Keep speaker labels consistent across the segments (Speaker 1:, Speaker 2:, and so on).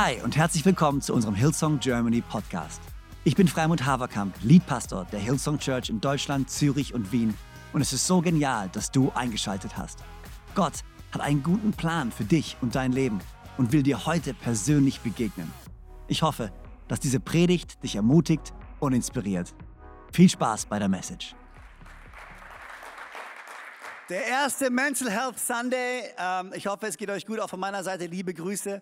Speaker 1: Hi und herzlich willkommen zu unserem Hillsong Germany Podcast. Ich bin Freimund Haverkamp, Leadpastor der Hillsong Church in Deutschland, Zürich und Wien und es ist so genial, dass du eingeschaltet hast. Gott hat einen guten Plan für dich und dein Leben und will dir heute persönlich begegnen. Ich hoffe, dass diese Predigt dich ermutigt und inspiriert. Viel Spaß bei der Message.
Speaker 2: Der erste Mental Health Sunday. Ähm, ich hoffe, es geht euch gut. Auch von meiner Seite liebe Grüße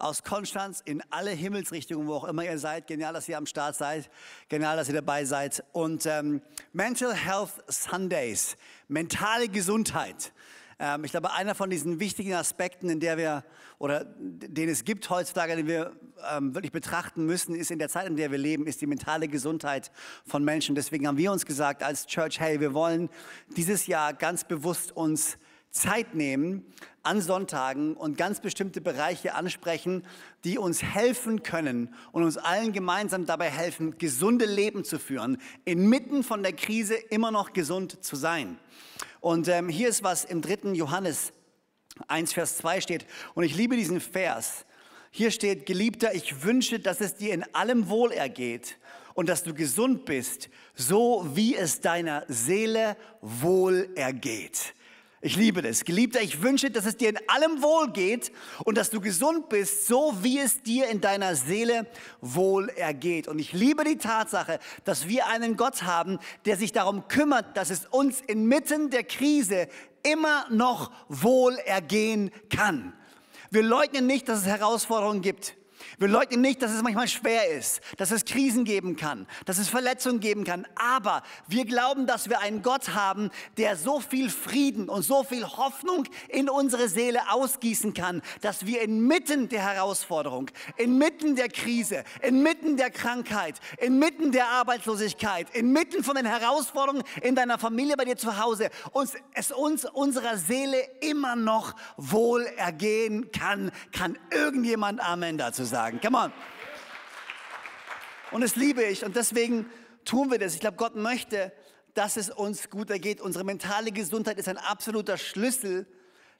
Speaker 2: aus Konstanz in alle Himmelsrichtungen, wo auch immer ihr seid. Genial, dass ihr am Start seid. Genial, dass ihr dabei seid. Und ähm, Mental Health Sundays, mentale Gesundheit. Ähm, ich glaube, einer von diesen wichtigen Aspekten, in der wir oder den es gibt heutzutage, den wir ähm, wirklich betrachten müssen, ist in der Zeit, in der wir leben, ist die mentale Gesundheit von Menschen. Deswegen haben wir uns gesagt als Church, hey, wir wollen dieses Jahr ganz bewusst uns Zeit nehmen an Sonntagen und ganz bestimmte Bereiche ansprechen, die uns helfen können und uns allen gemeinsam dabei helfen, gesunde Leben zu führen, inmitten von der Krise immer noch gesund zu sein. Und ähm, hier ist was im dritten Johannes 1, Vers 2 steht. Und ich liebe diesen Vers. Hier steht, Geliebter, ich wünsche, dass es dir in allem wohl ergeht und dass du gesund bist, so wie es deiner Seele wohl ergeht. Ich liebe das. Geliebter, ich wünsche, dass es dir in allem wohl geht und dass du gesund bist, so wie es dir in deiner Seele wohl ergeht. Und ich liebe die Tatsache, dass wir einen Gott haben, der sich darum kümmert, dass es uns inmitten der Krise immer noch wohl ergehen kann. Wir leugnen nicht, dass es Herausforderungen gibt. Wir leugnen nicht, dass es manchmal schwer ist, dass es Krisen geben kann, dass es Verletzungen geben kann. Aber wir glauben, dass wir einen Gott haben, der so viel Frieden und so viel Hoffnung in unsere Seele ausgießen kann, dass wir inmitten der Herausforderung, inmitten der Krise, inmitten der Krankheit, inmitten der Arbeitslosigkeit, inmitten von den Herausforderungen in deiner Familie, bei dir zu Hause, uns, es uns unserer Seele immer noch wohl ergehen kann. Kann irgendjemand Amen dazu sagen. Come on. Und das liebe ich und deswegen tun wir das. Ich glaube, Gott möchte, dass es uns gut ergeht. Unsere mentale Gesundheit ist ein absoluter Schlüssel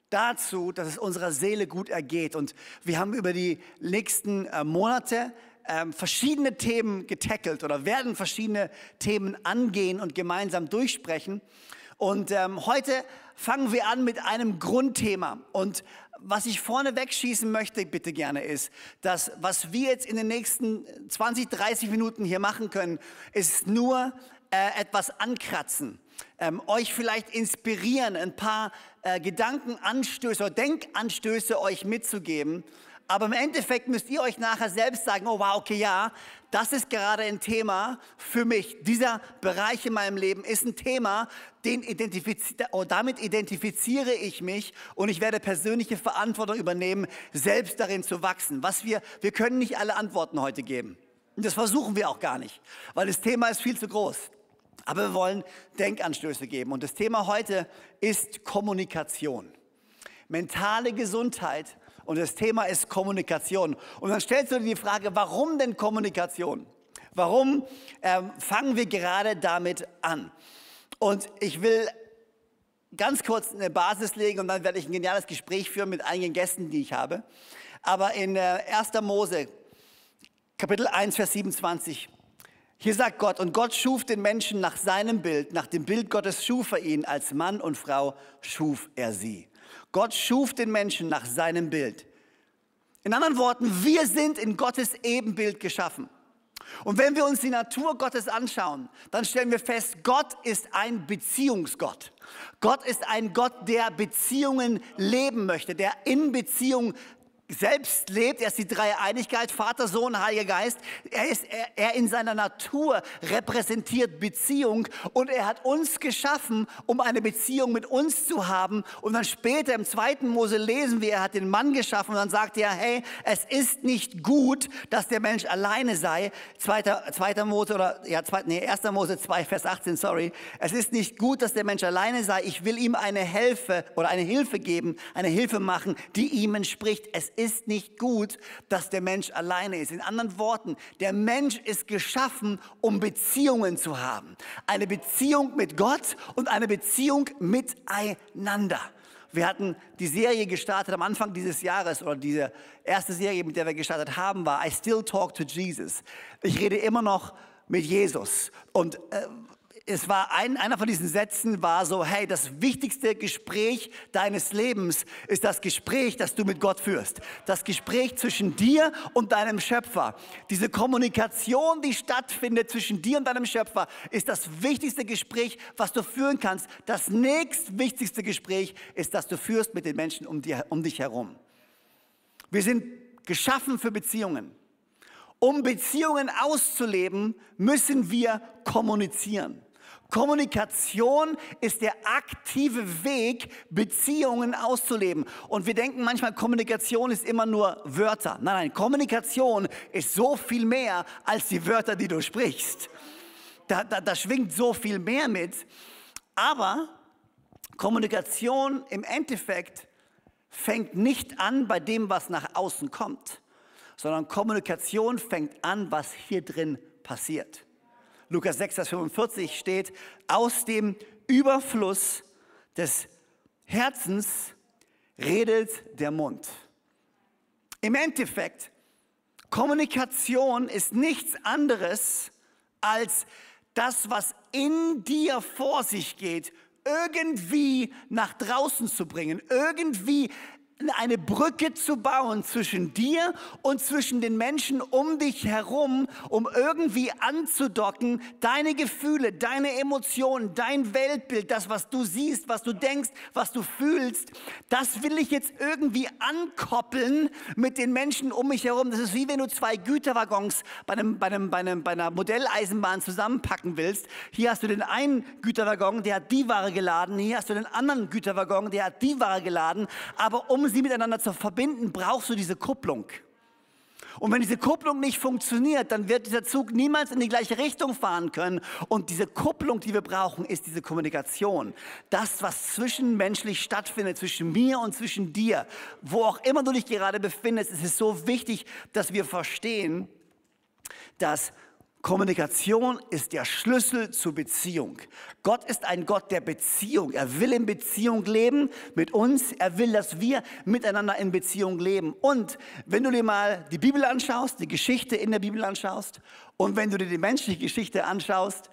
Speaker 2: dazu, dass es unserer Seele gut ergeht. Und wir haben über die nächsten äh, Monate ähm, verschiedene Themen getackelt oder werden verschiedene Themen angehen und gemeinsam durchsprechen. Und ähm, heute fangen wir an mit einem Grundthema. Und was ich vorne wegschießen möchte, bitte gerne, ist, dass was wir jetzt in den nächsten 20, 30 Minuten hier machen können, ist nur äh, etwas ankratzen. Ähm, euch vielleicht inspirieren, ein paar äh, Gedankenanstöße oder Denkanstöße euch mitzugeben, aber im Endeffekt müsst ihr euch nachher selbst sagen, oh wow, okay, ja, das ist gerade ein Thema für mich. Dieser Bereich in meinem Leben ist ein Thema, den identifiz oh, damit identifiziere ich mich und ich werde persönliche Verantwortung übernehmen, selbst darin zu wachsen. Was wir, wir können nicht alle Antworten heute geben. Und das versuchen wir auch gar nicht, weil das Thema ist viel zu groß. Aber wir wollen Denkanstöße geben. Und das Thema heute ist Kommunikation. Mentale Gesundheit und das Thema ist Kommunikation. Und dann stellst du dir die Frage, warum denn Kommunikation? Warum ähm, fangen wir gerade damit an? Und ich will ganz kurz eine Basis legen und dann werde ich ein geniales Gespräch führen mit einigen Gästen, die ich habe. Aber in äh, 1. Mose, Kapitel 1, Vers 27, hier sagt Gott, und Gott schuf den Menschen nach seinem Bild, nach dem Bild Gottes schuf er ihn, als Mann und Frau schuf er sie. Gott schuf den Menschen nach seinem Bild. In anderen Worten, wir sind in Gottes Ebenbild geschaffen. Und wenn wir uns die Natur Gottes anschauen, dann stellen wir fest, Gott ist ein Beziehungsgott. Gott ist ein Gott, der Beziehungen leben möchte, der in Beziehung selbst lebt. Er ist die Dreieinigkeit, Vater, Sohn, Heiliger Geist. Er, ist, er, er in seiner Natur repräsentiert Beziehung und er hat uns geschaffen, um eine Beziehung mit uns zu haben. Und dann später im zweiten Mose lesen wir, er hat den Mann geschaffen und dann sagt er, hey, es ist nicht gut, dass der Mensch alleine sei. Zweiter, zweiter Mose oder, ja, zweit, nee, erster Mose 2, Vers 18, sorry. Es ist nicht gut, dass der Mensch alleine sei. Ich will ihm eine Hilfe oder eine Hilfe geben, eine Hilfe machen, die ihm entspricht. Es ist nicht gut, dass der Mensch alleine ist. In anderen Worten, der Mensch ist geschaffen, um Beziehungen zu haben. Eine Beziehung mit Gott und eine Beziehung miteinander. Wir hatten die Serie gestartet am Anfang dieses Jahres oder diese erste Serie, mit der wir gestartet haben, war I Still Talk to Jesus. Ich rede immer noch mit Jesus. Und äh, es war ein, einer von diesen Sätzen war so, hey, das wichtigste Gespräch deines Lebens ist das Gespräch, das du mit Gott führst. Das Gespräch zwischen dir und deinem Schöpfer. Diese Kommunikation, die stattfindet zwischen dir und deinem Schöpfer, ist das wichtigste Gespräch, was du führen kannst. Das nächstwichtigste Gespräch ist, das du führst mit den Menschen um, dir, um dich herum. Wir sind geschaffen für Beziehungen. Um Beziehungen auszuleben, müssen wir kommunizieren. Kommunikation ist der aktive Weg, Beziehungen auszuleben. Und wir denken manchmal, Kommunikation ist immer nur Wörter. Nein, nein, Kommunikation ist so viel mehr als die Wörter, die du sprichst. Da, da, da schwingt so viel mehr mit. Aber Kommunikation im Endeffekt fängt nicht an bei dem, was nach außen kommt, sondern Kommunikation fängt an, was hier drin passiert. Lukas 6, Vers 45 steht, aus dem Überfluss des Herzens redet der Mund. Im Endeffekt, Kommunikation ist nichts anderes als das, was in dir vor sich geht, irgendwie nach draußen zu bringen, irgendwie eine Brücke zu bauen zwischen dir und zwischen den Menschen um dich herum, um irgendwie anzudocken, deine Gefühle, deine Emotionen, dein Weltbild, das, was du siehst, was du denkst, was du fühlst, das will ich jetzt irgendwie ankoppeln mit den Menschen um mich herum. Das ist wie wenn du zwei Güterwaggons bei, einem, bei, einem, bei, einem, bei einer Modelleisenbahn zusammenpacken willst. Hier hast du den einen Güterwaggon, der hat die Ware geladen, hier hast du den anderen Güterwaggon, der hat die Ware geladen, aber um sie miteinander zu verbinden, brauchst du diese Kupplung. Und wenn diese Kupplung nicht funktioniert, dann wird dieser Zug niemals in die gleiche Richtung fahren können. Und diese Kupplung, die wir brauchen, ist diese Kommunikation. Das, was zwischenmenschlich stattfindet, zwischen mir und zwischen dir, wo auch immer du dich gerade befindest, ist es so wichtig, dass wir verstehen, dass Kommunikation ist der Schlüssel zur Beziehung. Gott ist ein Gott der Beziehung. Er will in Beziehung leben mit uns. Er will, dass wir miteinander in Beziehung leben. Und wenn du dir mal die Bibel anschaust, die Geschichte in der Bibel anschaust und wenn du dir die menschliche Geschichte anschaust,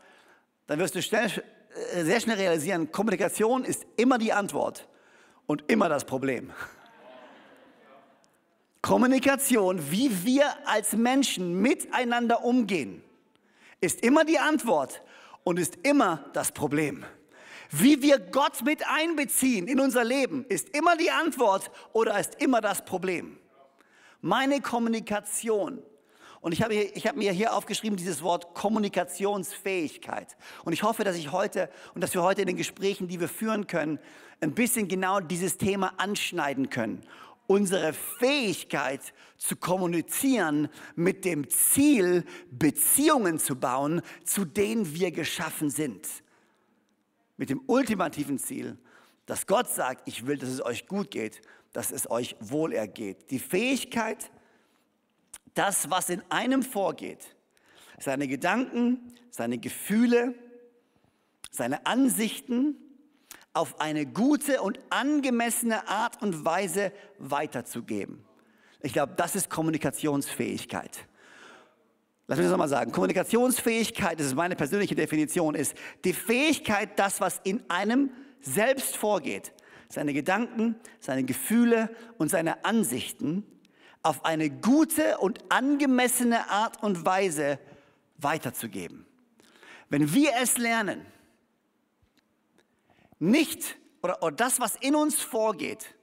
Speaker 2: dann wirst du schnell, äh, sehr schnell realisieren, Kommunikation ist immer die Antwort und immer das Problem. Kommunikation, wie wir als Menschen miteinander umgehen ist immer die Antwort und ist immer das Problem. Wie wir Gott mit einbeziehen in unser Leben, ist immer die Antwort oder ist immer das Problem. Meine Kommunikation. Und ich habe, hier, ich habe mir hier aufgeschrieben dieses Wort Kommunikationsfähigkeit. Und ich hoffe, dass ich heute und dass wir heute in den Gesprächen, die wir führen können, ein bisschen genau dieses Thema anschneiden können unsere Fähigkeit zu kommunizieren mit dem Ziel, Beziehungen zu bauen, zu denen wir geschaffen sind. Mit dem ultimativen Ziel, dass Gott sagt, ich will, dass es euch gut geht, dass es euch wohlergeht. Die Fähigkeit, das, was in einem vorgeht, seine Gedanken, seine Gefühle, seine Ansichten, auf eine gute und angemessene Art und Weise weiterzugeben. Ich glaube, das ist Kommunikationsfähigkeit. Lass mich das nochmal sagen. Kommunikationsfähigkeit, das ist meine persönliche Definition, ist die Fähigkeit, das, was in einem selbst vorgeht, seine Gedanken, seine Gefühle und seine Ansichten auf eine gute und angemessene Art und Weise weiterzugeben. Wenn wir es lernen, nicht oder, oder das, was in uns vorgeht,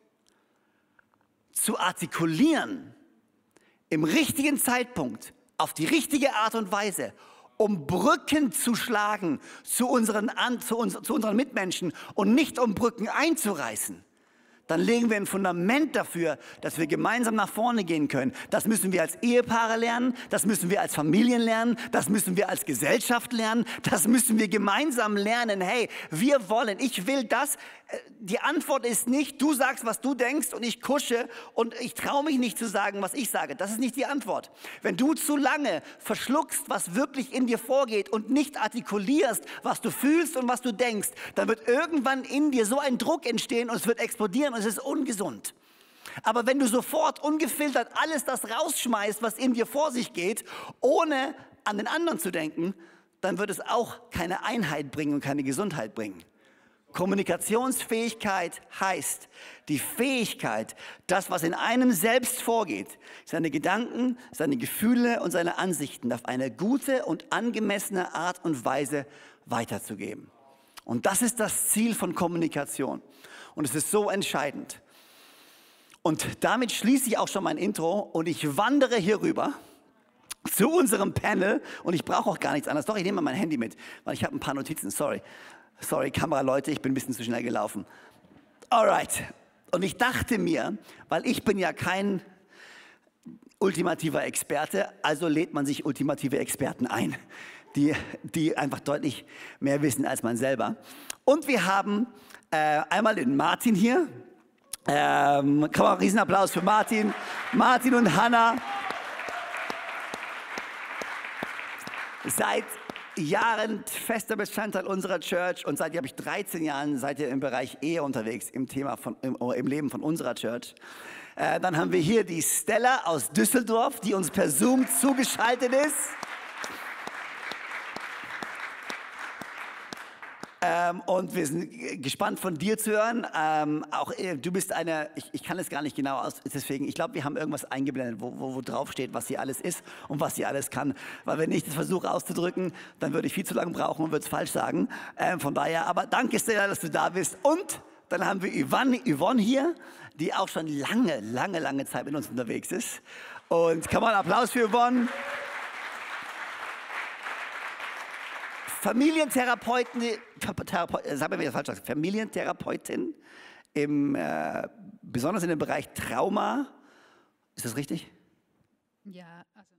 Speaker 2: zu artikulieren im richtigen Zeitpunkt, auf die richtige Art und Weise, um Brücken zu schlagen zu unseren, zu, uns, zu unseren Mitmenschen und nicht um Brücken einzureißen dann legen wir ein Fundament dafür, dass wir gemeinsam nach vorne gehen können. Das müssen wir als Ehepaare lernen, das müssen wir als Familien lernen, das müssen wir als Gesellschaft lernen, das müssen wir gemeinsam lernen. Hey, wir wollen, ich will das, die Antwort ist nicht, du sagst, was du denkst und ich kusche und ich traue mich nicht zu sagen, was ich sage. Das ist nicht die Antwort. Wenn du zu lange verschluckst, was wirklich in dir vorgeht und nicht artikulierst, was du fühlst und was du denkst, dann wird irgendwann in dir so ein Druck entstehen und es wird explodieren und es ist ungesund. Aber wenn du sofort ungefiltert alles das rausschmeißt, was in dir vor sich geht, ohne an den anderen zu denken, dann wird es auch keine Einheit bringen und keine Gesundheit bringen. Kommunikationsfähigkeit heißt die Fähigkeit, das, was in einem selbst vorgeht, seine Gedanken, seine Gefühle und seine Ansichten auf eine gute und angemessene Art und Weise weiterzugeben. Und das ist das Ziel von Kommunikation. Und es ist so entscheidend. Und damit schließe ich auch schon mein Intro und ich wandere hier rüber zu unserem Panel und ich brauche auch gar nichts anderes. Doch, ich nehme mal mein Handy mit, weil ich habe ein paar Notizen, sorry. Sorry, Kameraleute, ich bin ein bisschen zu schnell gelaufen. Alright. Und ich dachte mir, weil ich bin ja kein ultimativer Experte, also lädt man sich ultimative Experten ein, die, die einfach deutlich mehr wissen als man selber. Und wir haben äh, einmal den Martin hier. Ähm, kann man einen Riesenapplaus für Martin. Martin und Hanna. Seit Jahren fester Bestandteil unserer Church und seit, glaube ich, 13 Jahren seid ihr im Bereich Ehe unterwegs, im Thema von, im, im Leben von unserer Church. Äh, dann haben wir hier die Stella aus Düsseldorf, die uns per Zoom zugeschaltet ist. Ähm, und wir sind gespannt von dir zu hören. Ähm, auch äh, du bist eine, ich, ich, kann es gar nicht genau aus, deswegen, ich glaube, wir haben irgendwas eingeblendet, wo, wo, wo, drauf steht, was sie alles ist und was sie alles kann. Weil wenn ich das versuche auszudrücken, dann würde ich viel zu lange brauchen und würde es falsch sagen. Ähm, von daher, aber danke sehr, dass du da bist. Und dann haben wir Yvonne, Yvonne hier, die auch schon lange, lange, lange Zeit mit uns unterwegs ist. Und kann man Applaus für Yvonne. Familientherapeuten, Therapeut, sagen wir falsch, Familientherapeutin, im, äh, besonders in dem Bereich Trauma. Ist das richtig?
Speaker 3: Ja, also.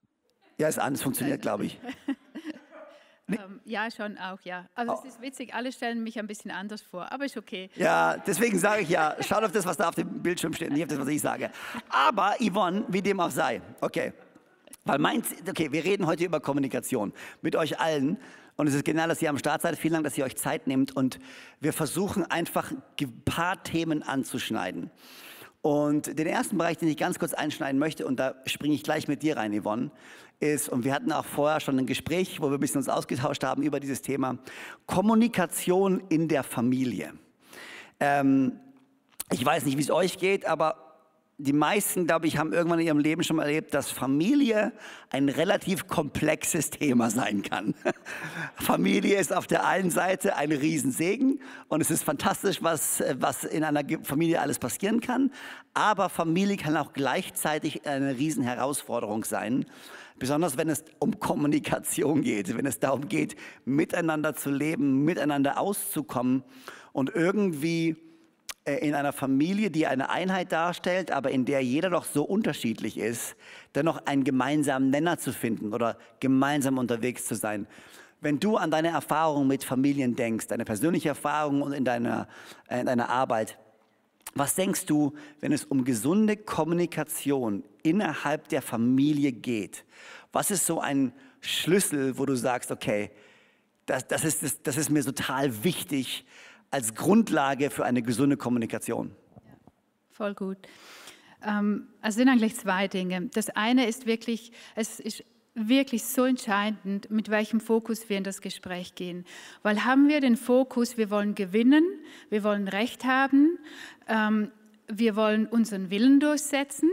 Speaker 2: Ja, ist an, es funktioniert, glaube ich.
Speaker 3: Nee. Ähm, ja, schon auch, ja. Also oh. es ist witzig, alle stellen mich ein bisschen anders vor, aber ist okay.
Speaker 2: Ja, deswegen sage ich ja, schaut auf das, was da auf dem Bildschirm steht, nicht auf das, was ich sage. Aber Yvonne, wie dem auch sei, okay. Weil mein, okay, wir reden heute über Kommunikation mit euch allen. Und es ist genial, dass ihr am Start seid. Vielen Dank, dass ihr euch Zeit nehmt. Und wir versuchen einfach ein paar Themen anzuschneiden. Und den ersten Bereich, den ich ganz kurz einschneiden möchte, und da springe ich gleich mit dir rein, Yvonne, ist, und wir hatten auch vorher schon ein Gespräch, wo wir ein bisschen uns ausgetauscht haben über dieses Thema, Kommunikation in der Familie. Ähm, ich weiß nicht, wie es euch geht, aber die meisten, glaube ich, haben irgendwann in ihrem Leben schon mal erlebt, dass Familie ein relativ komplexes Thema sein kann. Familie ist auf der einen Seite ein Riesensegen und es ist fantastisch, was, was in einer Familie alles passieren kann. Aber Familie kann auch gleichzeitig eine Riesenherausforderung sein. Besonders wenn es um Kommunikation geht, wenn es darum geht, miteinander zu leben, miteinander auszukommen und irgendwie in einer Familie, die eine Einheit darstellt, aber in der jeder doch so unterschiedlich ist, dennoch einen gemeinsamen Nenner zu finden oder gemeinsam unterwegs zu sein. Wenn du an deine Erfahrungen mit Familien denkst, deine persönliche Erfahrung und in deiner, äh, in deiner Arbeit, was denkst du, wenn es um gesunde Kommunikation innerhalb der Familie geht? Was ist so ein Schlüssel, wo du sagst, okay, das, das, ist, das, das ist mir total wichtig, als Grundlage für eine gesunde Kommunikation.
Speaker 3: Voll gut. Ähm, also sind eigentlich zwei Dinge. Das eine ist wirklich, es ist wirklich so entscheidend, mit welchem Fokus wir in das Gespräch gehen. Weil haben wir den Fokus, wir wollen gewinnen, wir wollen Recht haben, ähm, wir wollen unseren Willen durchsetzen,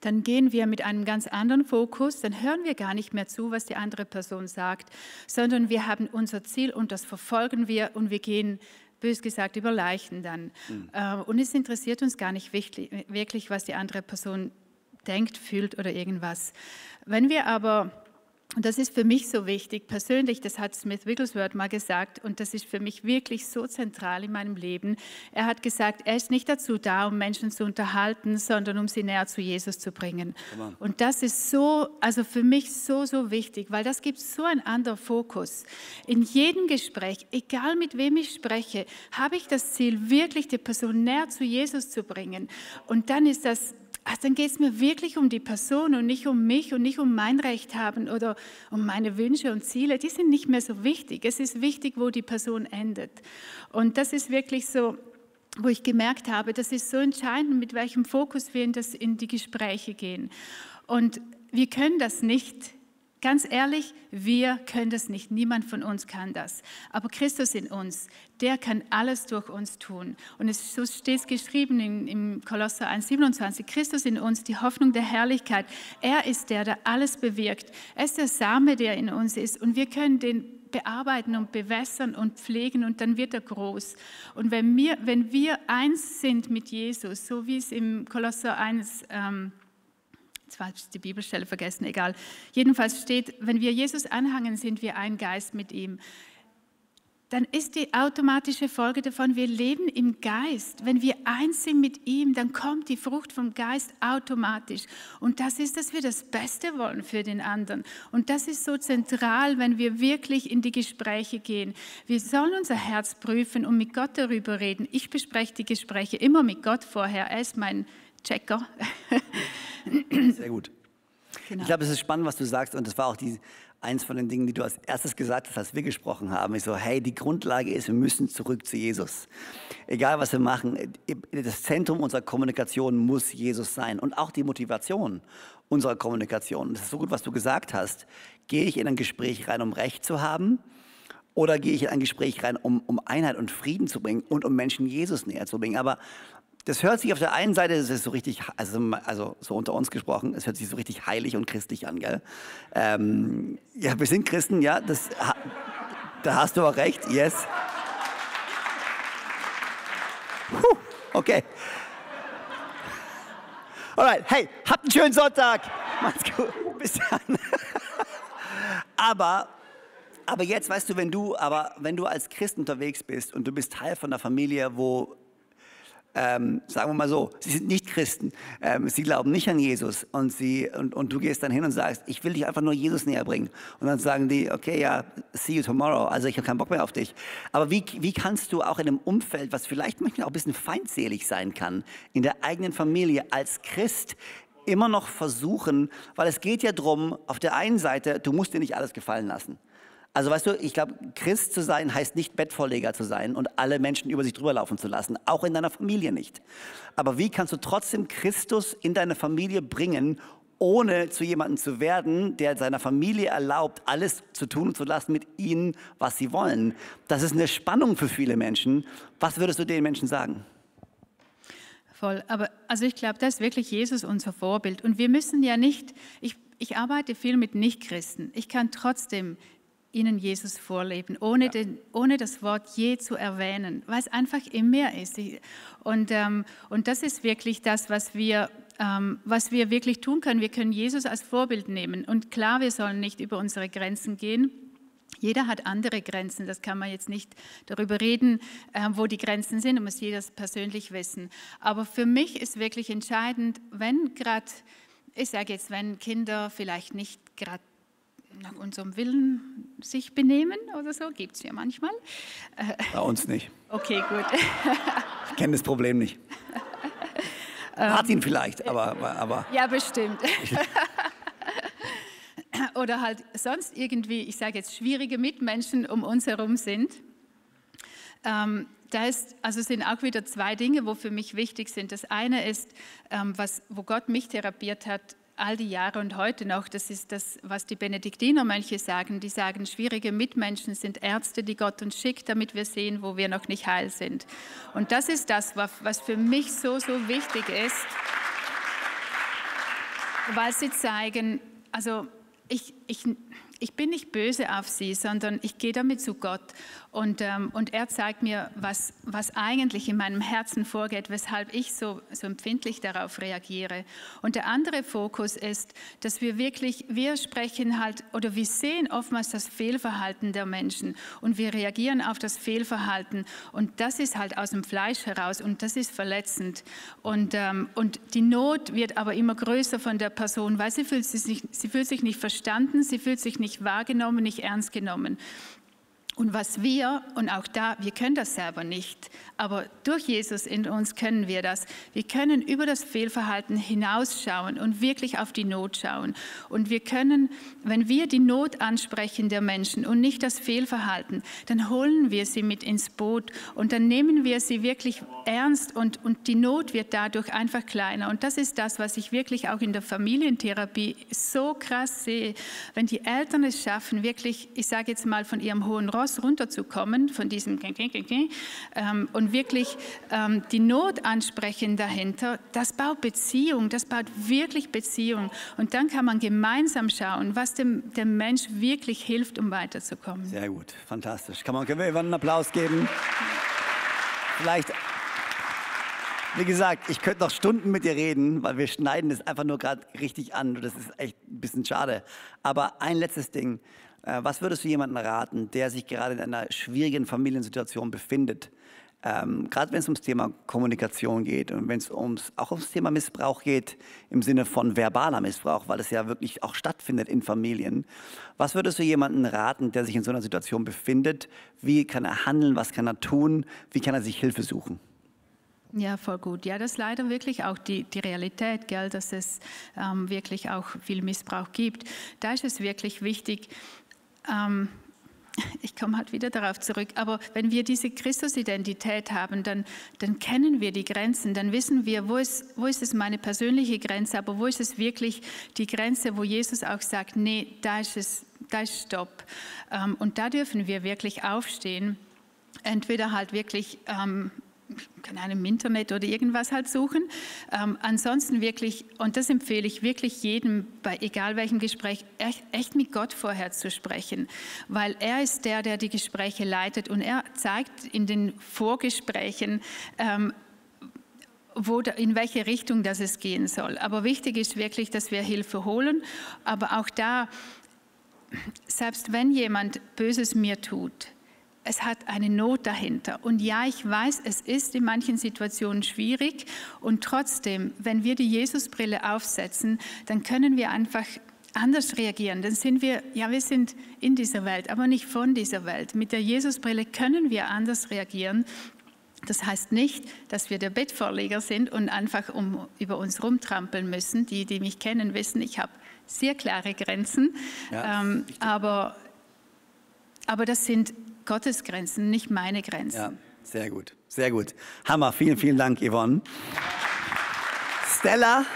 Speaker 3: dann gehen wir mit einem ganz anderen Fokus, dann hören wir gar nicht mehr zu, was die andere Person sagt, sondern wir haben unser Ziel und das verfolgen wir und wir gehen, bös gesagt, über Leichen dann. Mhm. Und es interessiert uns gar nicht wirklich, was die andere Person denkt, fühlt oder irgendwas. Wenn wir aber Und das ist für mich so wichtig, persönlich, das hat Smith Wigglesworth mal gesagt, und das ist für mich wirklich so zentral in meinem Leben. Er hat gesagt, er ist nicht dazu da, um Menschen zu unterhalten, sondern um sie näher zu Jesus zu bringen. Und das ist so, also für mich so, so wichtig, weil das gibt so einen anderen Fokus. In jedem Gespräch, egal mit wem ich spreche, habe ich das Ziel, wirklich die Person näher zu Jesus zu bringen. Und dann ist das also dann geht es mir wirklich um die Person und nicht um mich und nicht um mein Recht haben oder um meine Wünsche und Ziele. Die sind nicht mehr so wichtig. Es ist wichtig, wo die Person endet. Und das ist wirklich so, wo ich gemerkt habe, das ist so entscheidend, mit welchem Fokus wir in, das, in die Gespräche gehen. Und wir können das nicht Ganz ehrlich, wir können das nicht. Niemand von uns kann das. Aber Christus in uns, der kann alles durch uns tun. Und es, so steht es geschrieben in, im Kolosser 1,27. Christus in uns, die Hoffnung der Herrlichkeit. Er ist der, der alles bewirkt. Er ist der Same, der in uns ist. Und wir können den bearbeiten und bewässern und pflegen und dann wird er groß. Und wenn wir, wenn wir eins sind mit Jesus, so wie es im Kolosser 1 ähm, Jetzt habe ich die Bibelstelle vergessen, egal. Jedenfalls steht, wenn wir Jesus anhangen, sind wir ein Geist mit ihm. Dann ist die automatische Folge davon, wir leben im Geist. Wenn wir eins sind mit ihm, dann kommt die Frucht vom Geist automatisch. Und das ist, dass wir das Beste wollen für den anderen. Und das ist so zentral, wenn wir wirklich in die Gespräche gehen. Wir sollen unser Herz prüfen und mit Gott darüber reden. Ich bespreche die Gespräche immer mit Gott vorher. Er ist mein Checker.
Speaker 2: Sehr gut. Genau. Ich glaube, es ist spannend, was du sagst. Und das war auch die, eins von den Dingen, die du als erstes gesagt hast, als wir gesprochen haben. Ich so, hey, die Grundlage ist, wir müssen zurück zu Jesus. Egal, was wir machen, das Zentrum unserer Kommunikation muss Jesus sein. Und auch die Motivation unserer Kommunikation. Das ist so gut, was du gesagt hast. Gehe ich in ein Gespräch rein, um Recht zu haben? Oder gehe ich in ein Gespräch rein, um, um Einheit und Frieden zu bringen und um Menschen Jesus näher zu bringen? Aber das hört sich auf der einen Seite, das ist so richtig, also, also so unter uns gesprochen, es hört sich so richtig heilig und christlich an, gell? Ähm, ja, wir sind Christen, ja, das, da hast du auch recht, yes. Puh, okay. Alright, hey, habt einen schönen Sonntag. Macht's gut. Bis dann. aber, aber jetzt weißt du, wenn du, aber wenn du als Christ unterwegs bist und du bist Teil von einer Familie, wo ähm, sagen wir mal so, sie sind nicht Christen, ähm, sie glauben nicht an Jesus und, sie, und, und du gehst dann hin und sagst, ich will dich einfach nur Jesus näher bringen. Und dann sagen die, okay, ja, see you tomorrow, also ich habe keinen Bock mehr auf dich. Aber wie, wie kannst du auch in einem Umfeld, was vielleicht manchmal auch ein bisschen feindselig sein kann, in der eigenen Familie als Christ immer noch versuchen, weil es geht ja darum, auf der einen Seite, du musst dir nicht alles gefallen lassen. Also weißt du, ich glaube, Christ zu sein heißt nicht Bettvorleger zu sein und alle Menschen über sich drüber laufen zu lassen, auch in deiner Familie nicht. Aber wie kannst du trotzdem Christus in deine Familie bringen, ohne zu jemandem zu werden, der seiner Familie erlaubt, alles zu tun und zu lassen mit ihnen, was sie wollen? Das ist eine Spannung für viele Menschen. Was würdest du den Menschen sagen?
Speaker 3: Voll, aber also ich glaube, da ist wirklich Jesus unser Vorbild. Und wir müssen ja nicht, ich, ich arbeite viel mit Nichtchristen. Ich kann trotzdem ihnen Jesus vorleben, ohne, ja. den, ohne das Wort je zu erwähnen, weil es einfach in mir ist. Und, ähm, und das ist wirklich das, was wir, ähm, was wir wirklich tun können. Wir können Jesus als Vorbild nehmen. Und klar, wir sollen nicht über unsere Grenzen gehen. Jeder hat andere Grenzen, das kann man jetzt nicht darüber reden, äh, wo die Grenzen sind, muss jeder persönlich wissen. Aber für mich ist wirklich entscheidend, wenn gerade, ich sage jetzt, wenn Kinder vielleicht nicht gerade nach unserem Willen sich benehmen oder so, gibt es ja manchmal.
Speaker 2: Bei uns nicht.
Speaker 3: Okay, gut.
Speaker 2: ich kenne das Problem nicht. Martin vielleicht, aber, aber.
Speaker 3: Ja, bestimmt. oder halt sonst irgendwie, ich sage jetzt, schwierige Mitmenschen um uns herum sind. Ähm, da ist, also sind auch wieder zwei Dinge, wo für mich wichtig sind. Das eine ist, ähm, was, wo Gott mich therapiert hat, all die Jahre und heute noch, das ist das, was die Benediktinermönche sagen. Die sagen, schwierige Mitmenschen sind Ärzte, die Gott uns schickt, damit wir sehen, wo wir noch nicht heil sind. Und das ist das, was für mich so, so wichtig ist, weil sie zeigen, also ich, ich, ich bin nicht böse auf sie, sondern ich gehe damit zu Gott und, ähm, und er zeigt mir, was, was eigentlich in meinem Herzen vorgeht, weshalb ich so, so empfindlich darauf reagiere. Und der andere Fokus ist, dass wir wirklich, wir sprechen halt oder wir sehen oftmals das Fehlverhalten der Menschen und wir reagieren auf das Fehlverhalten und das ist halt aus dem Fleisch heraus und das ist verletzend. Und, ähm, und die Not wird aber immer größer von der Person, weil sie fühlt sich, sie fühlt sich nicht verstanden, sie fühlt sich nicht wahrgenommen, nicht ernst genommen. Und was wir, und auch da, wir können das selber nicht, aber durch Jesus in uns können wir das. Wir können über das Fehlverhalten hinausschauen und wirklich auf die Not schauen. Und wir können, wenn wir die Not ansprechen der Menschen und nicht das Fehlverhalten, dann holen wir sie mit ins Boot und dann nehmen wir sie wirklich ernst und, und die Not wird dadurch einfach kleiner. Und das ist das, was ich wirklich auch in der Familientherapie so krass sehe. Wenn die Eltern es schaffen, wirklich, ich sage jetzt mal, von ihrem hohen Ross runterzukommen, von diesem ähm, und wirklich ähm, die Not ansprechen dahinter, das baut Beziehung, das baut wirklich Beziehung. Und dann kann man gemeinsam schauen, was dem, dem Mensch wirklich hilft, um weiterzukommen.
Speaker 2: Sehr gut, fantastisch. Kann man, können wir einen Applaus geben? Vielleicht wie gesagt, ich könnte noch Stunden mit dir reden, weil wir schneiden das einfach nur gerade richtig an. Das ist echt ein bisschen schade. Aber ein letztes Ding. Äh, was würdest du jemandem raten, der sich gerade in einer schwierigen Familiensituation befindet? Ähm, gerade wenn es ums Thema Kommunikation geht und wenn es ums, auch ums Thema Missbrauch geht, im Sinne von verbaler Missbrauch, weil es ja wirklich auch stattfindet in Familien. Was würdest du jemandem raten, der sich in so einer Situation befindet? Wie kann er handeln? Was kann er tun? Wie kann er sich Hilfe suchen?
Speaker 3: Ja, voll gut. Ja, das ist leider wirklich auch die, die Realität, gell, dass es ähm, wirklich auch viel Missbrauch gibt. Da ist es wirklich wichtig, ähm, ich komme halt wieder darauf zurück, aber wenn wir diese Christusidentität haben, dann, dann kennen wir die Grenzen, dann wissen wir, wo ist, wo ist es meine persönliche Grenze, aber wo ist es wirklich die Grenze, wo Jesus auch sagt, nee, da ist es, da ist Stopp. Ähm, und da dürfen wir wirklich aufstehen, entweder halt wirklich ähm, keine Ahnung, im Internet oder irgendwas halt suchen. Ähm, ansonsten wirklich, und das empfehle ich wirklich jedem, bei egal welchem Gespräch, echt, echt, mit Gott vorher zu sprechen, weil er ist der, der die Gespräche leitet und er zeigt in den Vorgesprächen, ähm, wo, in welche Richtung das es gehen soll. Aber wichtig ist wirklich, dass wir Hilfe holen, aber auch da, selbst wenn jemand Böses mir tut, es hat eine Not dahinter. Und ja, ich weiß, es ist in manchen Situationen schwierig. Und trotzdem, wenn wir die Jesusbrille aufsetzen, dann können wir einfach anders reagieren. Dann sind wir, ja, wir sind in dieser Welt, aber nicht von dieser Welt. Mit der Jesusbrille können wir anders reagieren. Das heißt nicht, dass wir der Bettvorleger sind und einfach um, über uns rumtrampeln müssen. Die, die mich kennen, wissen, ich habe sehr klare Grenzen. Ja, ähm, aber, aber das sind Gottes Grenzen, nicht meine Grenzen.
Speaker 2: Ja, sehr gut, sehr gut. Hammer, vielen, vielen Dank, Yvonne. Stella,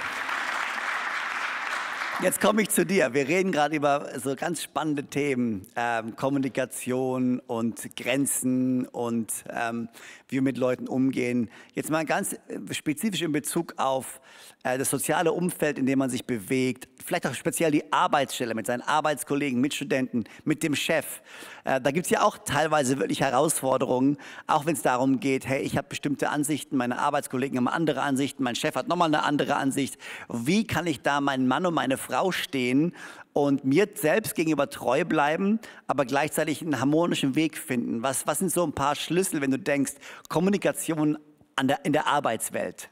Speaker 2: jetzt komme ich zu dir. Wir reden gerade über so ganz spannende Themen, ähm, Kommunikation und Grenzen und ähm, wie wir mit Leuten umgehen. Jetzt mal ganz äh, spezifisch in Bezug auf äh, das soziale Umfeld, in dem man sich bewegt, vielleicht auch speziell die Arbeitsstelle mit seinen Arbeitskollegen, Mitstudenten, mit dem Chef. Äh, da gibt es ja auch teilweise wirklich Herausforderungen, auch wenn es darum geht, hey, ich habe bestimmte Ansichten, meine Arbeitskollegen haben andere Ansichten, mein Chef hat nochmal eine andere Ansicht. Wie kann ich da meinen Mann und meine Frau stehen und mir selbst gegenüber treu bleiben, aber gleichzeitig einen harmonischen Weg finden? Was, was sind so ein paar Schlüssel, wenn du denkst, Kommunikation der, in der Arbeitswelt?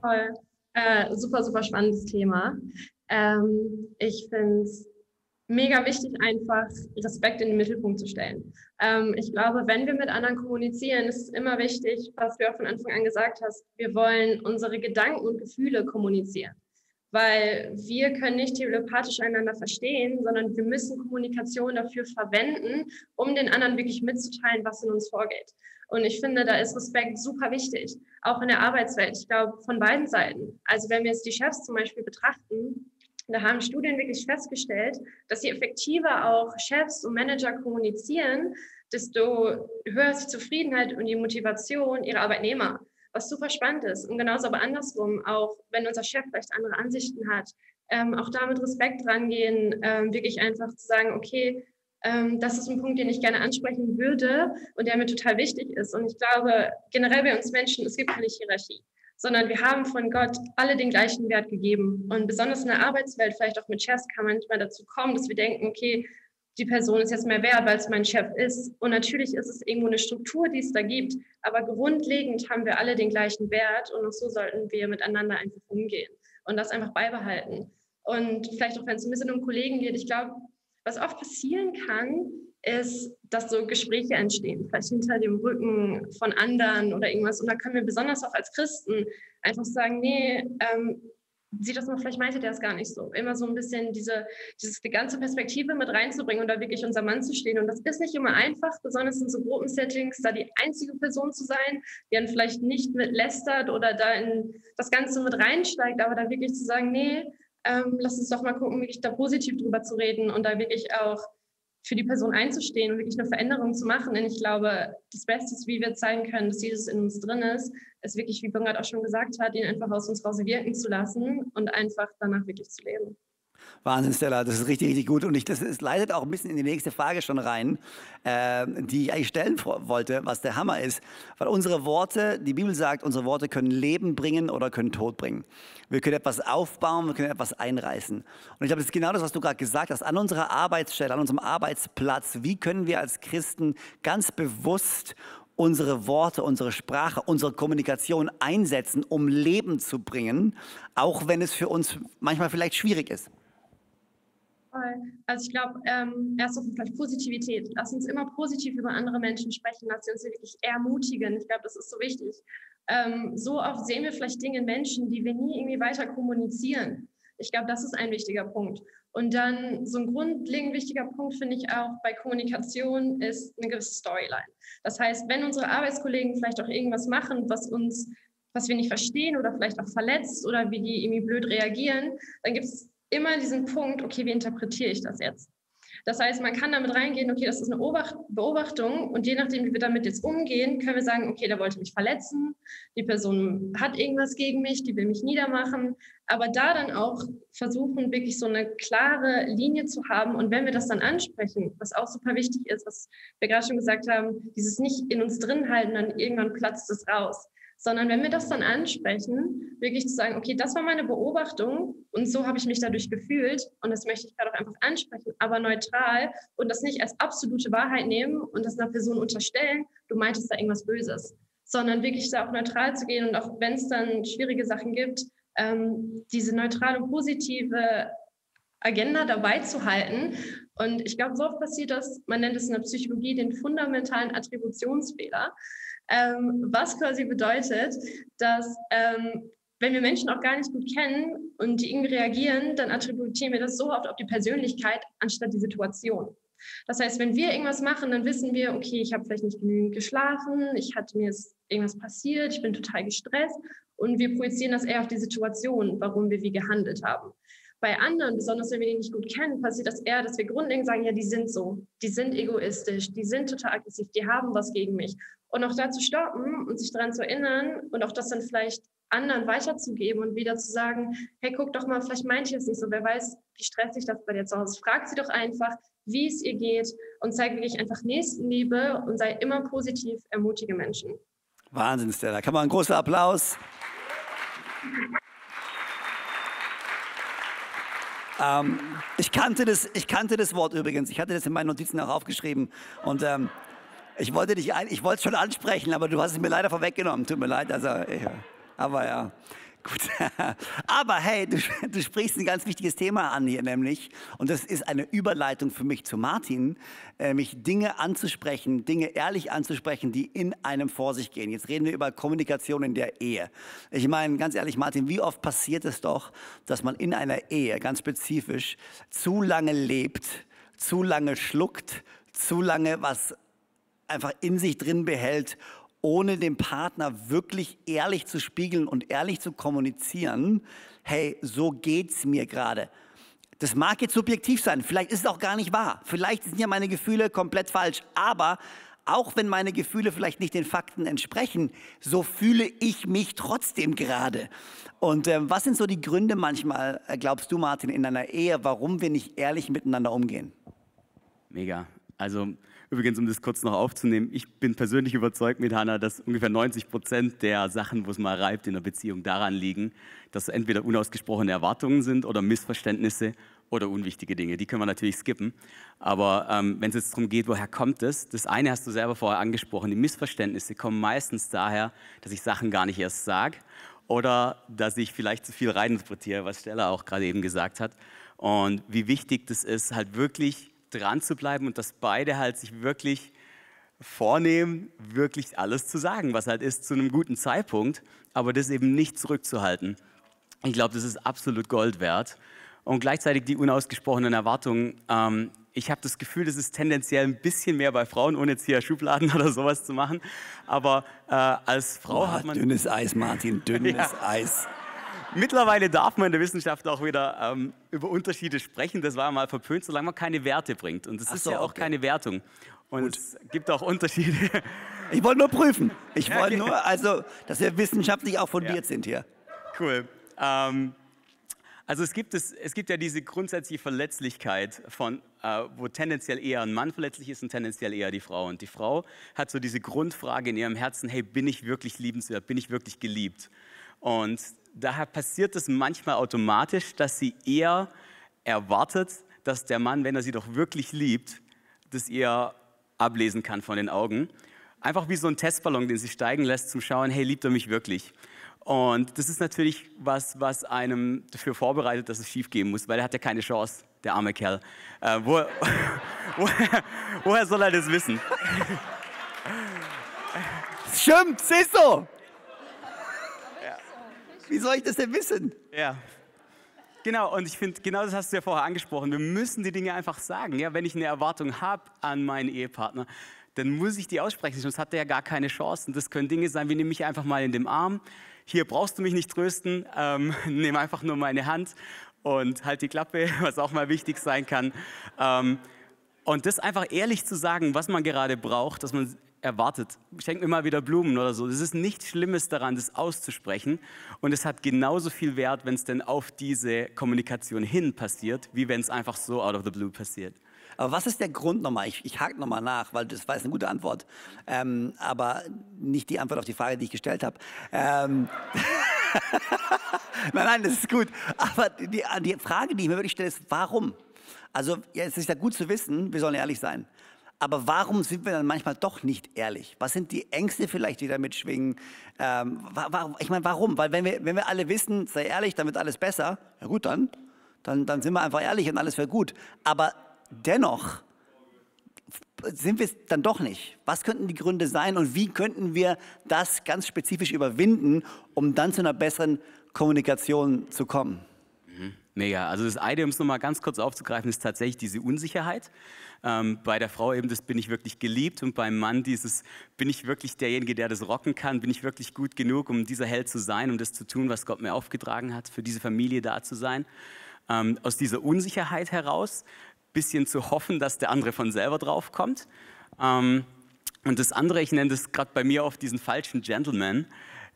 Speaker 4: Voll. Äh, super, super spannendes Thema. Ähm, ich finde es mega wichtig, einfach Respekt in den Mittelpunkt zu stellen. Ähm, ich glaube, wenn wir mit anderen kommunizieren, ist es immer wichtig, was du auch von Anfang an gesagt hast, wir wollen unsere Gedanken und Gefühle kommunizieren. Weil wir können nicht telepathisch einander verstehen, sondern wir müssen Kommunikation dafür verwenden, um den anderen wirklich mitzuteilen, was in uns vorgeht. Und ich finde, da ist Respekt super wichtig, auch in der Arbeitswelt. Ich glaube, von beiden Seiten. Also wenn wir jetzt die Chefs zum Beispiel betrachten, da haben Studien wirklich festgestellt, dass je effektiver auch Chefs und Manager kommunizieren, desto höher ist die Zufriedenheit und die Motivation ihrer Arbeitnehmer, was super spannend ist. Und genauso aber andersrum, auch wenn unser Chef vielleicht andere Ansichten hat, ähm, auch da mit Respekt rangehen, ähm, wirklich einfach zu sagen, okay, ähm, das ist ein Punkt, den ich gerne ansprechen würde und der mir total wichtig ist. Und ich glaube, generell bei uns Menschen, es gibt keine Hierarchie, sondern wir haben von Gott alle den gleichen Wert gegeben. Und besonders in der Arbeitswelt, vielleicht auch mit Chefs, kann man manchmal dazu kommen, dass wir denken, okay, die Person ist jetzt mehr wert, weil es mein Chef ist. Und natürlich ist es irgendwo eine Struktur, die es da gibt, aber grundlegend haben wir alle den gleichen Wert und auch so sollten wir miteinander einfach umgehen und das einfach beibehalten. Und vielleicht auch, wenn es ein bisschen um Kollegen geht, ich glaube, was oft passieren kann, ist, dass so Gespräche entstehen, vielleicht hinter dem Rücken von anderen oder irgendwas. Und da können wir besonders auch als Christen einfach sagen, nee, ähm, sieh das mal, vielleicht meinte der es gar nicht so. Immer so ein bisschen diese, diese die ganze Perspektive mit reinzubringen und da wirklich unser Mann zu stehen. Und das ist nicht immer einfach, besonders in so Gruppensettings, da die einzige Person zu sein, die dann vielleicht nicht mit lästert oder da in das Ganze mit reinsteigt, aber da wirklich zu sagen, nee, ähm, lass uns doch mal gucken, wirklich da positiv drüber zu reden und da wirklich auch für die Person einzustehen und wirklich eine Veränderung zu machen. Denn ich glaube, das Beste, wie wir zeigen können, dass Jesus in uns drin ist, ist wirklich, wie Bungert auch schon gesagt hat, ihn einfach aus uns raus wirken zu lassen und einfach danach wirklich zu leben.
Speaker 2: Wahnsinn, Stella, das ist richtig, richtig gut. Und ich, das ist, leitet auch ein bisschen in die nächste Frage schon rein, äh, die ich eigentlich stellen wollte, was der Hammer ist. Weil unsere Worte, die Bibel sagt, unsere Worte können Leben bringen oder können Tod bringen. Wir können etwas aufbauen, wir können etwas einreißen. Und ich glaube, das ist genau das, was du gerade gesagt hast. An unserer Arbeitsstelle, an unserem Arbeitsplatz, wie können wir als Christen ganz bewusst unsere Worte, unsere Sprache, unsere Kommunikation einsetzen, um Leben zu bringen, auch wenn es für uns manchmal vielleicht schwierig ist.
Speaker 4: Also ich glaube, ähm, erst auf vielleicht Positivität. Lass uns immer positiv über andere Menschen sprechen. Lass uns wirklich ermutigen. Ich glaube, das ist so wichtig. Ähm, so oft sehen wir vielleicht Dinge in Menschen, die wir nie irgendwie weiter kommunizieren. Ich glaube, das ist ein wichtiger Punkt. Und dann so ein grundlegend wichtiger Punkt finde ich auch bei Kommunikation ist eine gewisse Storyline. Das heißt, wenn unsere Arbeitskollegen vielleicht auch irgendwas machen, was uns, was wir nicht verstehen oder vielleicht auch verletzt oder wie die irgendwie blöd reagieren, dann gibt es immer diesen Punkt, okay, wie interpretiere ich das jetzt? Das heißt, man kann damit reingehen, okay, das ist eine Beobachtung und je nachdem, wie wir damit jetzt umgehen, können wir sagen, okay, der wollte mich verletzen, die Person hat irgendwas gegen mich, die will mich niedermachen, aber da dann auch versuchen, wirklich so eine klare Linie zu haben und wenn wir das dann ansprechen, was auch super wichtig ist, was wir gerade schon gesagt haben, dieses nicht in uns drin halten, dann irgendwann platzt es raus sondern wenn wir das dann ansprechen, wirklich zu sagen, okay, das war meine Beobachtung und so habe ich mich dadurch gefühlt und das möchte ich gerade auch einfach ansprechen, aber neutral und das nicht als absolute Wahrheit nehmen und das einer Person unterstellen, du meintest da irgendwas Böses, sondern wirklich da auch neutral zu gehen und auch wenn es dann schwierige Sachen gibt, ähm, diese neutrale und positive Agenda dabei zu halten. Und ich glaube, so oft passiert das, man nennt es in der Psychologie den fundamentalen Attributionsfehler ähm, was quasi bedeutet, dass ähm, wenn wir Menschen auch gar nicht gut kennen und die irgendwie reagieren, dann attributieren wir das so oft auf die Persönlichkeit anstatt die Situation. Das heißt, wenn wir irgendwas machen, dann wissen wir, okay, ich habe vielleicht nicht genügend geschlafen, ich hatte mir irgendwas passiert, ich bin total gestresst und wir projizieren das eher auf die Situation, warum wir wie gehandelt haben. Bei anderen, besonders wenn wir die nicht gut kennen, passiert das eher, dass wir grundlegend sagen, ja, die sind so, die sind egoistisch, die sind total aggressiv, die haben was gegen mich. Und auch da zu stoppen und sich daran zu erinnern und auch das dann vielleicht anderen weiterzugeben und wieder zu sagen, hey, guck doch mal, vielleicht meint ihr es nicht so, wer weiß, wie stressig das bei dir zu Hause ist. Frag sie doch einfach, wie es ihr geht und zeig wirklich einfach Nächstenliebe und sei immer positiv, ermutige Menschen.
Speaker 2: Wahnsinn, Stella. Kann man einen großen Applaus. Ähm, ich, kannte das, ich kannte das Wort übrigens. Ich hatte das in meinen Notizen auch aufgeschrieben. Und ähm, ich wollte dich ich wollte es schon ansprechen, aber du hast es mir leider vorweggenommen. Tut mir leid. Also, ja. aber ja. Gut. Aber hey, du, du, sprichst ein ganz wichtiges Thema an hier, nämlich, und das ist eine Überleitung für mich zu Martin, nämlich Dinge anzusprechen, Dinge ehrlich anzusprechen, die in einem vor sich gehen. Jetzt reden wir über Kommunikation in der Ehe. Ich meine, ganz ehrlich, Martin, wie oft passiert es doch, dass man in einer Ehe ganz spezifisch zu lange lebt, zu lange schluckt, zu lange was einfach in sich drin behält, ohne dem Partner wirklich ehrlich zu spiegeln und ehrlich zu kommunizieren, hey, so geht's mir gerade. Das mag jetzt subjektiv sein, vielleicht ist es auch gar nicht wahr, vielleicht sind ja meine Gefühle komplett falsch, aber auch wenn meine Gefühle vielleicht nicht den Fakten entsprechen, so fühle ich mich trotzdem gerade. Und äh, was sind so die Gründe manchmal, äh, glaubst du, Martin, in einer Ehe, warum wir nicht ehrlich miteinander umgehen?
Speaker 5: Mega. Also übrigens, um das kurz noch aufzunehmen, ich bin persönlich überzeugt mit Hannah, dass ungefähr 90 Prozent der Sachen, wo es mal reibt in der Beziehung, daran liegen, dass entweder unausgesprochene Erwartungen sind oder Missverständnisse oder unwichtige Dinge. Die können wir natürlich skippen. Aber ähm, wenn es jetzt darum geht, woher kommt es? Das eine hast du selber vorher angesprochen. Die Missverständnisse kommen meistens daher, dass ich Sachen gar nicht erst sage oder dass ich vielleicht zu viel reininterpretiere, was Stella auch gerade eben gesagt hat. Und wie wichtig das ist, halt wirklich dran zu bleiben und dass beide halt sich wirklich vornehmen, wirklich alles zu sagen, was halt ist zu einem guten Zeitpunkt, aber das eben nicht zurückzuhalten. Ich glaube, das ist absolut Gold wert und gleichzeitig die unausgesprochenen Erwartungen. Ähm, ich habe das Gefühl, das ist tendenziell ein bisschen mehr bei Frauen, ohne jetzt hier Schubladen oder sowas zu machen. Aber äh, als Frau
Speaker 2: Boah,
Speaker 5: hat man.
Speaker 2: Dünnes Eis, Martin, dünnes
Speaker 5: Ja.
Speaker 2: Eis.
Speaker 5: Mittlerweile darf man in der Wissenschaft auch wieder ähm, über Unterschiede sprechen. Das war mal verpönt, solange man keine Werte bringt. Und das
Speaker 2: Ach
Speaker 5: ist
Speaker 2: so,
Speaker 5: ja auch
Speaker 2: okay.
Speaker 5: keine Wertung. Und es gibt auch Unterschiede.
Speaker 2: Ich wollte nur prüfen. Ich wollte
Speaker 5: okay.
Speaker 2: nur, also, dass wir wissenschaftlich auch fundiert
Speaker 5: Ja.
Speaker 2: sind hier.
Speaker 5: Cool. Ähm, also es gibt, es, es gibt ja diese grundsätzliche Verletzlichkeit, von, äh, wo tendenziell eher ein Mann verletzlich ist und tendenziell eher die Frau. Und die Frau hat so diese Grundfrage in ihrem Herzen, hey, bin ich wirklich liebenswert, bin ich wirklich geliebt? Und daher passiert es manchmal automatisch, dass sie eher erwartet, dass der Mann, wenn er sie doch wirklich liebt, das ihr ablesen kann von den Augen. Einfach wie so ein Testballon, den sie steigen lässt, zum Schauen, hey, liebt er mich wirklich? Und das ist natürlich was, was einem dafür vorbereitet, dass es schief gehen muss, weil er hat ja keine Chance, der arme Kerl. Äh, wo, woher, woher soll er das wissen?
Speaker 2: Stimmt, siehst du? Wie soll ich das denn wissen?
Speaker 5: Ja. Genau, und ich finde, genau das hast du ja vorher angesprochen. Wir müssen die Dinge einfach sagen. Ja, wenn ich eine Erwartung habe an meinen Ehepartner, dann muss ich die aussprechen, sonst hat er ja gar keine Chance. Und das können Dinge sein, wie nimm mich einfach mal in den Arm. Hier brauchst du mich nicht trösten, ähm, nimm einfach nur meine Hand und halt die Klappe, was auch mal wichtig sein kann. Ähm, und das einfach ehrlich zu sagen, was man gerade braucht, dass man erwartet. Schenk mir mal wieder Blumen oder so. Das ist nichts Schlimmes daran, das auszusprechen. Und es hat genauso viel Wert, wenn es denn auf diese Kommunikation hin passiert, wie wenn es einfach so out of the blue passiert.
Speaker 2: Aber was ist der Grund nochmal? Ich, ich hake nochmal nach, weil das war jetzt eine gute Antwort. Ähm, aber nicht die Antwort auf die Frage, die ich gestellt habe. Ähm, nein, nein, das ist gut. Aber die, die Frage, die ich mir wirklich stelle, ist, warum? Also, ja, es ist ja gut zu wissen, wir sollen ehrlich sein. Aber warum sind wir dann manchmal doch nicht ehrlich? Was sind die Ängste vielleicht, die da mitschwingen? Ähm, ich meine, warum? Weil wenn wir, wenn wir alle wissen, sei ehrlich, dann wird alles besser, ja gut, dann, dann, dann sind wir einfach ehrlich und alles wird gut. Aber dennoch sind wir es dann doch nicht. Was könnten die Gründe sein und wie könnten wir das ganz spezifisch überwinden, um dann zu einer besseren Kommunikation zu kommen?
Speaker 5: Mega. Also das eine, um es nochmal ganz kurz aufzugreifen, ist tatsächlich diese Unsicherheit. Ähm, bei der Frau eben das bin ich wirklich geliebt und beim Mann dieses bin ich wirklich derjenige, der das rocken kann, bin ich wirklich gut genug, um dieser Held zu sein, um das zu tun, was Gott mir aufgetragen hat, für diese Familie da zu sein. Ähm, aus dieser Unsicherheit heraus bisschen zu hoffen, dass der andere von selber drauf kommt. Ähm, und das andere, ich nenne das gerade bei mir oft diesen falschen Gentleman,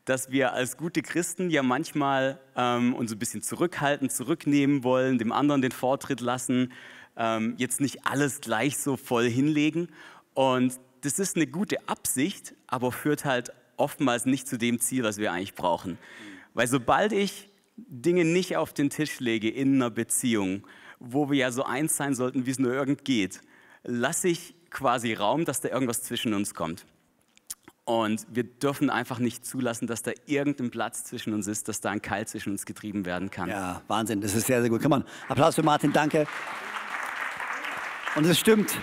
Speaker 5: dass wir als gute Christen ja manchmal ähm, uns ein bisschen zurückhalten, zurücknehmen wollen, dem anderen den Vortritt lassen, ähm, jetzt nicht alles gleich so voll hinlegen. Und das ist eine gute Absicht, aber führt halt oftmals nicht zu dem Ziel, was wir eigentlich brauchen. Weil sobald ich Dinge nicht auf den Tisch lege in einer Beziehung, wo wir ja so eins sein sollten, wie es nur irgend geht, lasse ich quasi Raum, dass da irgendwas zwischen uns kommt. Und wir dürfen einfach nicht zulassen, dass da irgendein Platz zwischen uns ist, dass da ein Keil zwischen uns getrieben werden kann.
Speaker 2: Ja, Wahnsinn, das ist sehr, sehr gut. Komm on, Applaus für Martin, danke. Und es stimmt.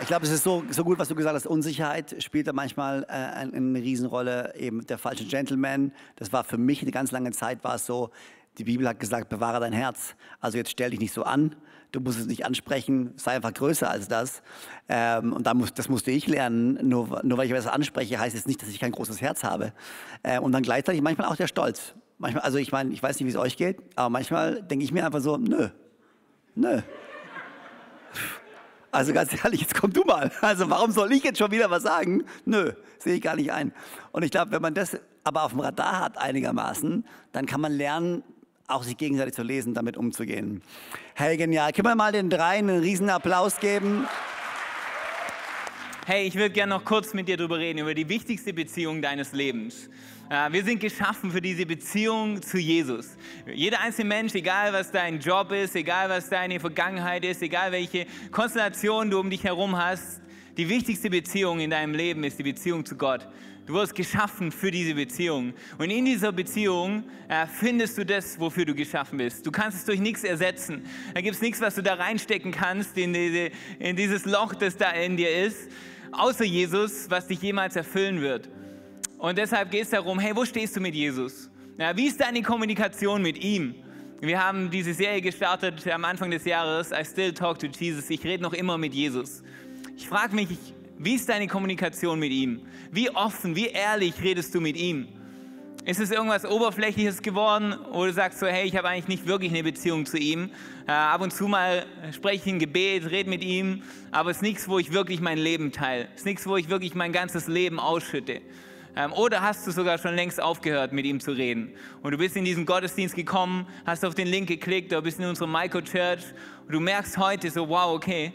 Speaker 2: Ich glaube, es ist so, so gut, was du gesagt hast. Unsicherheit spielt da manchmal äh, eine, eine Riesenrolle. Eben der falsche Gentleman. Das war für mich eine ganz lange Zeit war es so. Die Bibel hat gesagt, bewahre dein Herz. Also jetzt stell dich nicht so an. Du musst es nicht ansprechen. Sei einfach größer als das. Ähm, und da muss, das musste ich lernen. Nur, nur weil ich etwas anspreche, heißt es nicht, dass ich kein großes Herz habe. Äh, und dann gleichzeitig manchmal auch der Stolz. Manchmal, also ich meine, ich weiß nicht, wie es euch geht, aber manchmal denke ich mir einfach so, nö, nö. Also ganz ehrlich, jetzt komm du mal. Also warum soll ich jetzt schon wieder was sagen? Nö, sehe ich gar nicht ein. Und ich glaube, wenn man das aber auf dem Radar hat einigermaßen, dann kann man lernen, auch sich gegenseitig zu lesen, damit umzugehen. Hey, genial. Können wir mal den dreien einen riesen Applaus geben?
Speaker 6: Hey, ich würde gerne noch kurz mit dir darüber reden, über die wichtigste Beziehung deines Lebens. Wir sind geschaffen für diese Beziehung zu Jesus. Jeder einzelne Mensch, egal was dein Job ist, egal was deine Vergangenheit ist, egal welche Konstellation du um dich herum hast, die wichtigste Beziehung in deinem Leben ist die Beziehung zu Gott. Du wirst geschaffen für diese Beziehung. Und in dieser Beziehung äh, findest du das, wofür du geschaffen bist. Du kannst es durch nichts ersetzen. Da gibt es nichts, was du da reinstecken kannst in, diese, in dieses Loch, das da in dir ist, außer Jesus, was dich jemals erfüllen wird. Und deshalb geht es darum, hey, wo stehst du mit Jesus? Ja, wie ist deine Kommunikation mit ihm? Wir haben diese Serie gestartet am Anfang des Jahres, I Still Talk to Jesus. Ich rede noch immer mit Jesus. Ich frage mich, wie ist deine Kommunikation mit ihm? Wie offen, wie ehrlich redest du mit ihm? Ist es irgendwas Oberflächliches geworden oder du sagst so, hey, ich habe eigentlich nicht wirklich eine Beziehung zu ihm. Äh, ab und zu mal spreche ich ein Gebet, rede mit ihm, aber es ist nichts, wo ich wirklich mein Leben teile. Es ist nichts, wo ich wirklich mein ganzes Leben ausschütte. Ähm, oder hast du sogar schon längst aufgehört, mit ihm zu reden? Und du bist in diesen Gottesdienst gekommen, hast auf den Link geklickt, oder bist in unserer Microchurch und du merkst heute so, wow, okay,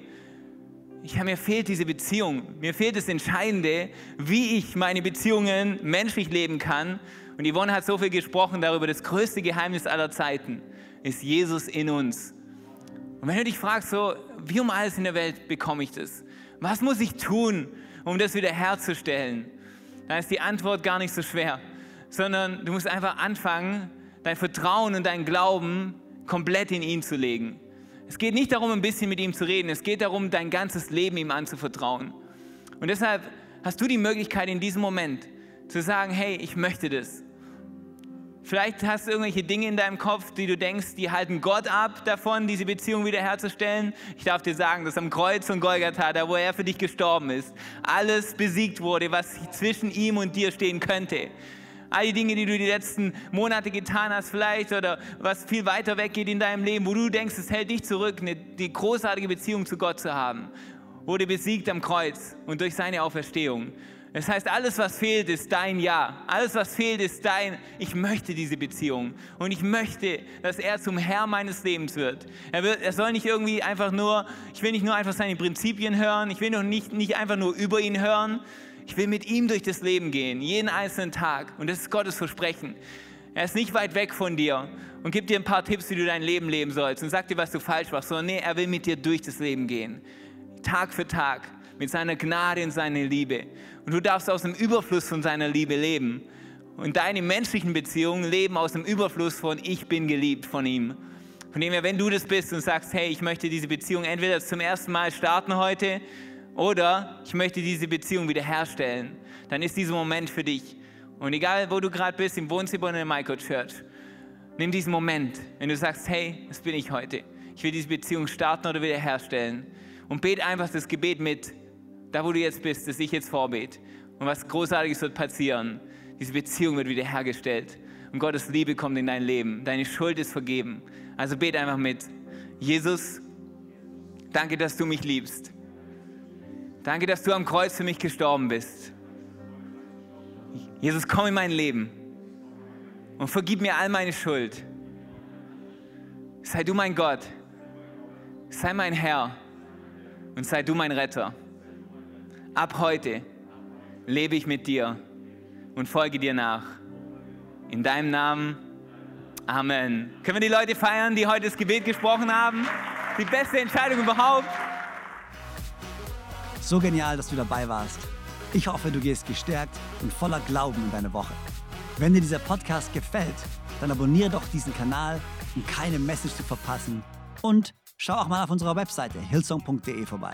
Speaker 6: ich, mir fehlt diese Beziehung. Mir fehlt das Entscheidende, wie ich meine Beziehungen menschlich leben kann. Und Yvonne hat so viel gesprochen darüber, das größte Geheimnis aller Zeiten ist Jesus in uns. Und wenn du dich fragst, so, wie um alles in der Welt bekomme ich das? Was muss ich tun, um das wieder herzustellen? Dann ist die Antwort gar nicht so schwer, sondern du musst einfach anfangen, dein Vertrauen und dein Glauben komplett in ihn zu legen. Es geht nicht darum, ein bisschen mit ihm zu reden, es geht darum, dein ganzes Leben ihm anzuvertrauen. Und deshalb hast du die Möglichkeit in diesem Moment zu sagen, hey, ich möchte das. Vielleicht hast du irgendwelche Dinge in deinem Kopf, die du denkst, die halten Gott ab davon, diese Beziehung wiederherzustellen. Ich darf dir sagen, dass am Kreuz von Golgatha, da wo er für dich gestorben ist, alles besiegt wurde, was zwischen ihm und dir stehen könnte. All die Dinge, die du die letzten Monate getan hast, vielleicht oder was viel weiter weggeht in deinem Leben, wo du denkst, es hält dich zurück, eine, die großartige Beziehung zu Gott zu haben, wurde besiegt am Kreuz und durch seine Auferstehung. Das heißt, alles, was fehlt, ist dein Ja. Alles, was fehlt, ist dein, ich möchte diese Beziehung. Und ich möchte, dass er zum Herr meines Lebens wird. Er, wird, er soll nicht irgendwie einfach nur, ich will nicht nur einfach seine Prinzipien hören, ich will noch nicht, nicht einfach nur über ihn hören, ich will mit ihm durch das Leben gehen, jeden einzelnen Tag. Und das ist Gottes Versprechen. Er ist nicht weit weg von dir und gibt dir ein paar Tipps, wie du dein Leben leben sollst und sagt dir, was du falsch machst, sondern nee, er will mit dir durch das Leben gehen. Tag für Tag, mit seiner Gnade und seiner Liebe. Und du darfst aus dem Überfluss von seiner Liebe leben. Und deine menschlichen Beziehungen leben aus dem Überfluss von ich bin geliebt von ihm. Von dem her, wenn du das bist und sagst, hey, ich möchte diese Beziehung entweder zum ersten Mal starten heute oder ich möchte diese Beziehung wiederherstellen, dann ist dieser Moment für dich. Und egal, wo du gerade bist, im Wohnzimmer oder in der Microchurch, nimm diesen Moment, wenn du sagst, hey, das bin ich heute. Ich will diese Beziehung starten oder wiederherstellen. Und bete einfach das Gebet mit, da wo du jetzt bist, das ich jetzt vorbete. Und was Großartiges wird passieren. Diese Beziehung wird wiederhergestellt. Und Gottes Liebe kommt in dein Leben. Deine Schuld ist vergeben. Also bete einfach mit. Jesus, danke, dass du mich liebst. Danke, dass du am Kreuz für mich gestorben bist. Jesus, komm in mein Leben und vergib mir all meine Schuld. Sei du mein Gott, sei mein Herr und sei du mein Retter. Ab heute lebe ich mit dir und folge dir nach. In deinem Namen. Amen. Können wir die Leute feiern, die heute das Gebet gesprochen haben? Die beste Entscheidung überhaupt.
Speaker 1: So genial, dass du dabei warst. Ich hoffe, du gehst gestärkt und voller Glauben in deine Woche. Wenn dir dieser Podcast gefällt, dann abonniere doch diesen Kanal, um keine Message zu verpassen. Und schau auch mal auf unserer Webseite hillsong.de vorbei.